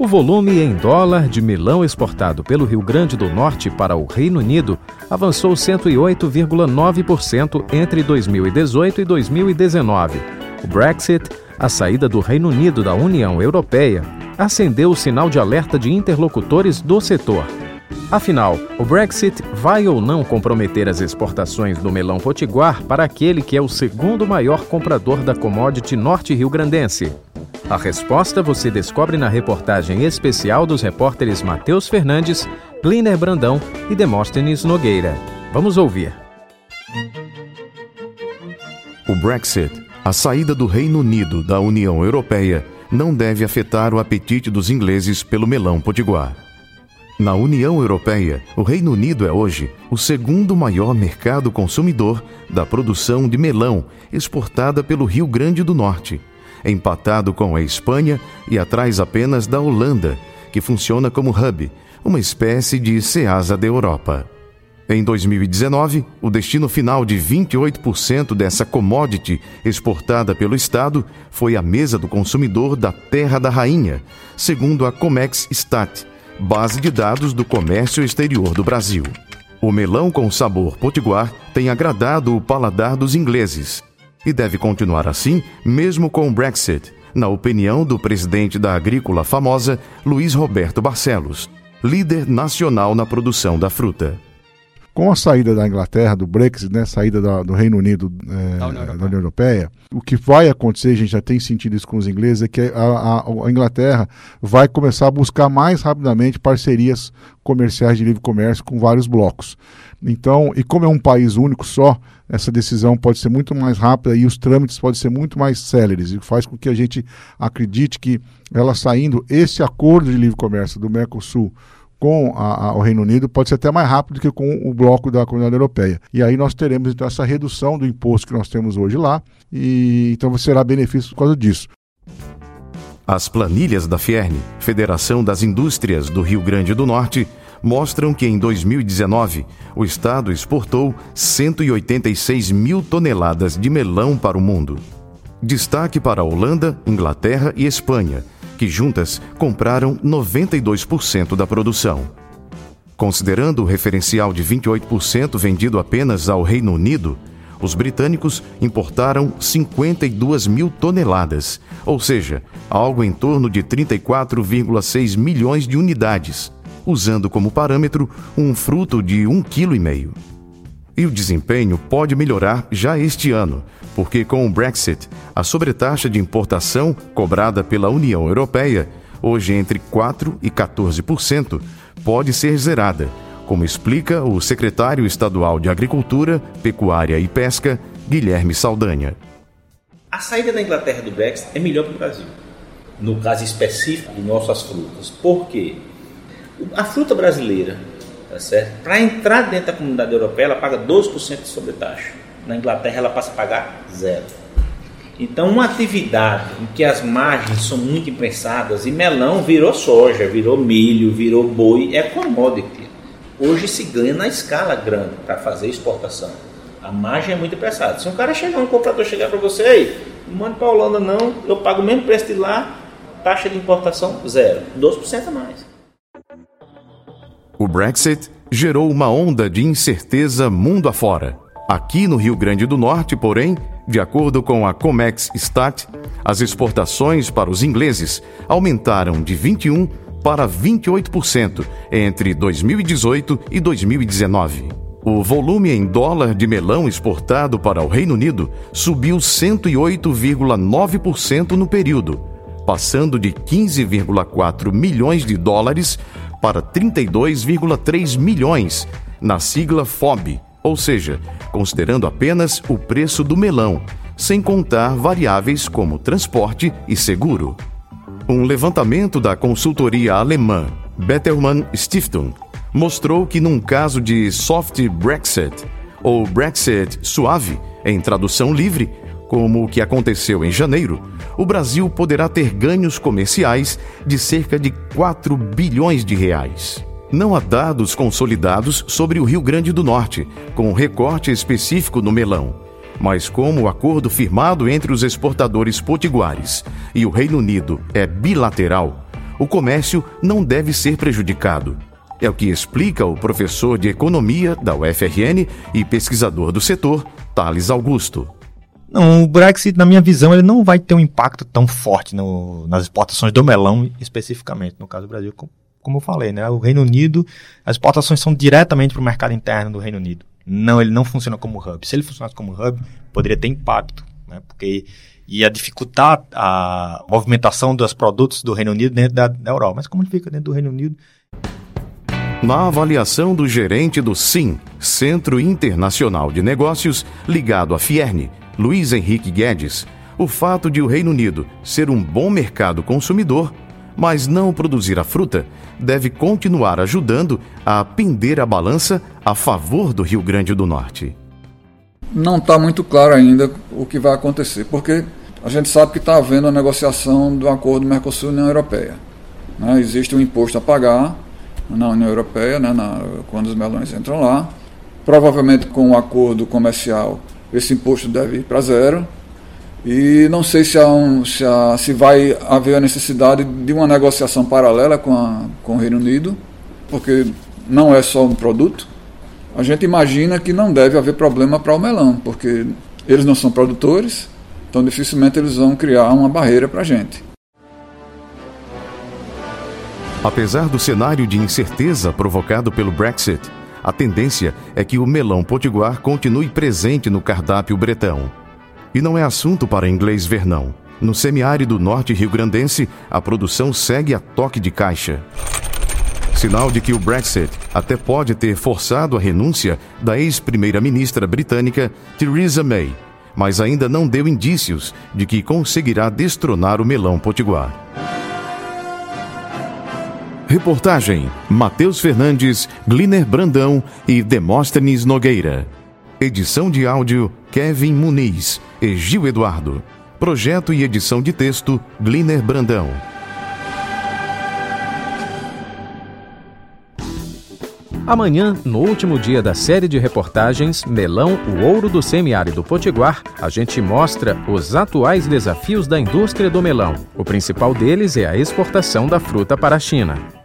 O volume em dólar de melão exportado pelo Rio Grande do Norte para o Reino Unido avançou 108,9% entre 2018 e 2019. O Brexit, a saída do Reino Unido da União Europeia, acendeu o sinal de alerta de interlocutores do setor. Afinal, o Brexit vai ou não comprometer as exportações do melão potiguar para aquele que é o segundo maior comprador da commodity norte-rio-grandense? A resposta você descobre na reportagem especial dos repórteres Matheus Fernandes, Gliner Brandão e Demóstenes Nogueira. Vamos ouvir. O Brexit, a saída do Reino Unido da União Europeia, não deve afetar o apetite dos ingleses pelo melão potiguar. Na União Europeia, o Reino Unido é hoje o segundo maior mercado consumidor da produção de melão exportada pelo Rio Grande do Norte, empatado com a Espanha e atrás apenas da Holanda, que funciona como hub, uma espécie de Ceasa da Europa. Em 2019, o destino final de 28% dessa commodity exportada pelo Estado foi a mesa do consumidor da Terra da Rainha, segundo a Comex Stat, base de dados do comércio exterior do Brasil. O melão com sabor potiguar tem agradado o paladar dos ingleses e deve continuar assim mesmo com o Brexit, na opinião do presidente da agrícola famosa, Luiz Roberto Barcelos, líder nacional na produção da fruta. Com a saída da Inglaterra, do Brexit, né, saída da, do Reino Unido é, da, União da, União Europeia, o que vai acontecer, a gente já tem sentido isso com os ingleses, é que a, a, a, Inglaterra vai começar a buscar mais rapidamente parcerias comerciais de livre comércio com vários blocos. Então, e como é um país único só, essa decisão pode ser muito mais rápida e os trâmites podem ser muito mais céleres, e faz com que a gente acredite que ela saindo, esse acordo de livre comércio do Mercosul com a, a, o Reino Unido pode ser até mais rápido do que com o bloco da Comunidade Europeia. E aí nós teremos então essa redução do imposto que nós temos hoje lá, e então será benefício por causa disso. As planilhas da Fierne, Federação das Indústrias do Rio Grande do Norte, mostram que em 2019 o estado exportou 186 mil toneladas de melão para o mundo. Destaque para a Holanda, Inglaterra e Espanha que juntas compraram 92% da produção. Considerando o referencial de 28% vendido apenas ao Reino Unido, os britânicos importaram 52 mil toneladas, ou seja, algo em torno de 34,6 milhões de unidades, usando como parâmetro um fruto de 1,5 kg. E o desempenho pode melhorar já este ano, porque com o Brexit, a sobretaxa de importação cobrada pela União Europeia, hoje entre 4% e 14%, pode ser zerada, como explica o secretário estadual de Agricultura, Pecuária e Pesca, Guilherme Saldanha. A saída da Inglaterra do Brexit é melhor para o Brasil, no caso específico de nossas frutas. Por quê? A fruta brasileira Tá certo? Para entrar dentro da comunidade europeia, ela paga 12% de sobretaxa. Na Inglaterra, ela passa a pagar zero. Então, uma atividade em que as margens são muito imprensadas, e melão virou soja, virou milho, virou boi, é commodity. Hoje se ganha na escala grande para fazer exportação. A margem é muito imprensada. Se um cara chegar, um comprador chegar para você, aí, não mande para a Holanda não, eu pago o mesmo preço de lá, taxa de importação zero, 12% a mais. O Brexit gerou uma onda de incerteza mundo afora. Aqui no Rio Grande do Norte, porém, de acordo com a Comex Stat, as exportações para os ingleses aumentaram de 21 para 28% entre 2018 e 2019. O volume em dólar de melão exportado para o Reino Unido subiu 108,9% no período, passando de 15,4 milhões de dólares para 32,3 milhões, na sigla FOB, ou seja, considerando apenas o preço do melão, sem contar variáveis como transporte e seguro. Um levantamento da consultoria alemã Bettelmann Stiftung mostrou que, num caso de soft Brexit, ou Brexit suave, em tradução livre, como o que aconteceu em janeiro, o Brasil poderá ter ganhos comerciais de cerca de 4 bilhões de reais. Não há dados consolidados sobre o Rio Grande do Norte, com recorte específico no melão. Mas como o acordo firmado entre os exportadores potiguares e o Reino Unido é bilateral, o comércio não deve ser prejudicado. É o que explica o professor de economia da UFRN e pesquisador do setor, Thales Augusto. Não, o Brexit, na minha visão, ele não vai ter um impacto tão forte no, nas exportações do melão, especificamente, no caso do Brasil, como, como eu falei, né? O Reino Unido, as exportações são diretamente para o mercado interno do Reino Unido. Não, ele não funciona como hub. Se ele funcionasse como hub, poderia ter impacto, né? Porque ia dificultar a movimentação dos produtos do Reino Unido dentro da, da Europa. Mas como ele fica dentro do Reino Unido, na avaliação do gerente do SIM, Centro Internacional de Negócios, ligado à Fierne, Luiz Henrique Guedes, o fato de o Reino Unido ser um bom mercado consumidor, mas não produzir a fruta, deve continuar ajudando a pender a balança a favor do Rio Grande do Norte. Não está muito claro ainda o que vai acontecer, porque a gente sabe que está havendo a negociação do acordo Mercosul-União Europeia. Né? Existe um imposto a pagar na União Europeia, né? na, quando os melões entram lá. Provavelmente com o um acordo comercial esse imposto deve ir para zero. E não sei se, há um, se, há, se, vai haver a necessidade de uma negociação paralela com, a, com o Reino Unido, porque não é só um produto. A gente imagina que não deve haver problema para o melão, porque eles não são produtores, então dificilmente eles vão criar uma barreira para a gente. Apesar do cenário de incerteza provocado pelo Brexit, a tendência é que o melão potiguar continue presente no cardápio bretão. E não é assunto para inglês ver não. No semiárido norte rio-grandense, a produção segue a toque de caixa. Sinal de que o Brexit até pode ter forçado a renúncia da ex-primeira-ministra britânica Theresa May, mas ainda não deu indícios de que conseguirá destronar o melão potiguar. Reportagem: Matheus Fernandes, Gliner Brandão e Demóstenes Nogueira. Edição de áudio: Kevin Muniz e Gil Eduardo. Projeto e edição de texto: Gliner Brandão. Amanhã, no último dia da série de reportagens Melão, o ouro do semiárido potiguar, a gente mostra os atuais desafios da indústria do melão. O principal deles é a exportação da fruta para a China.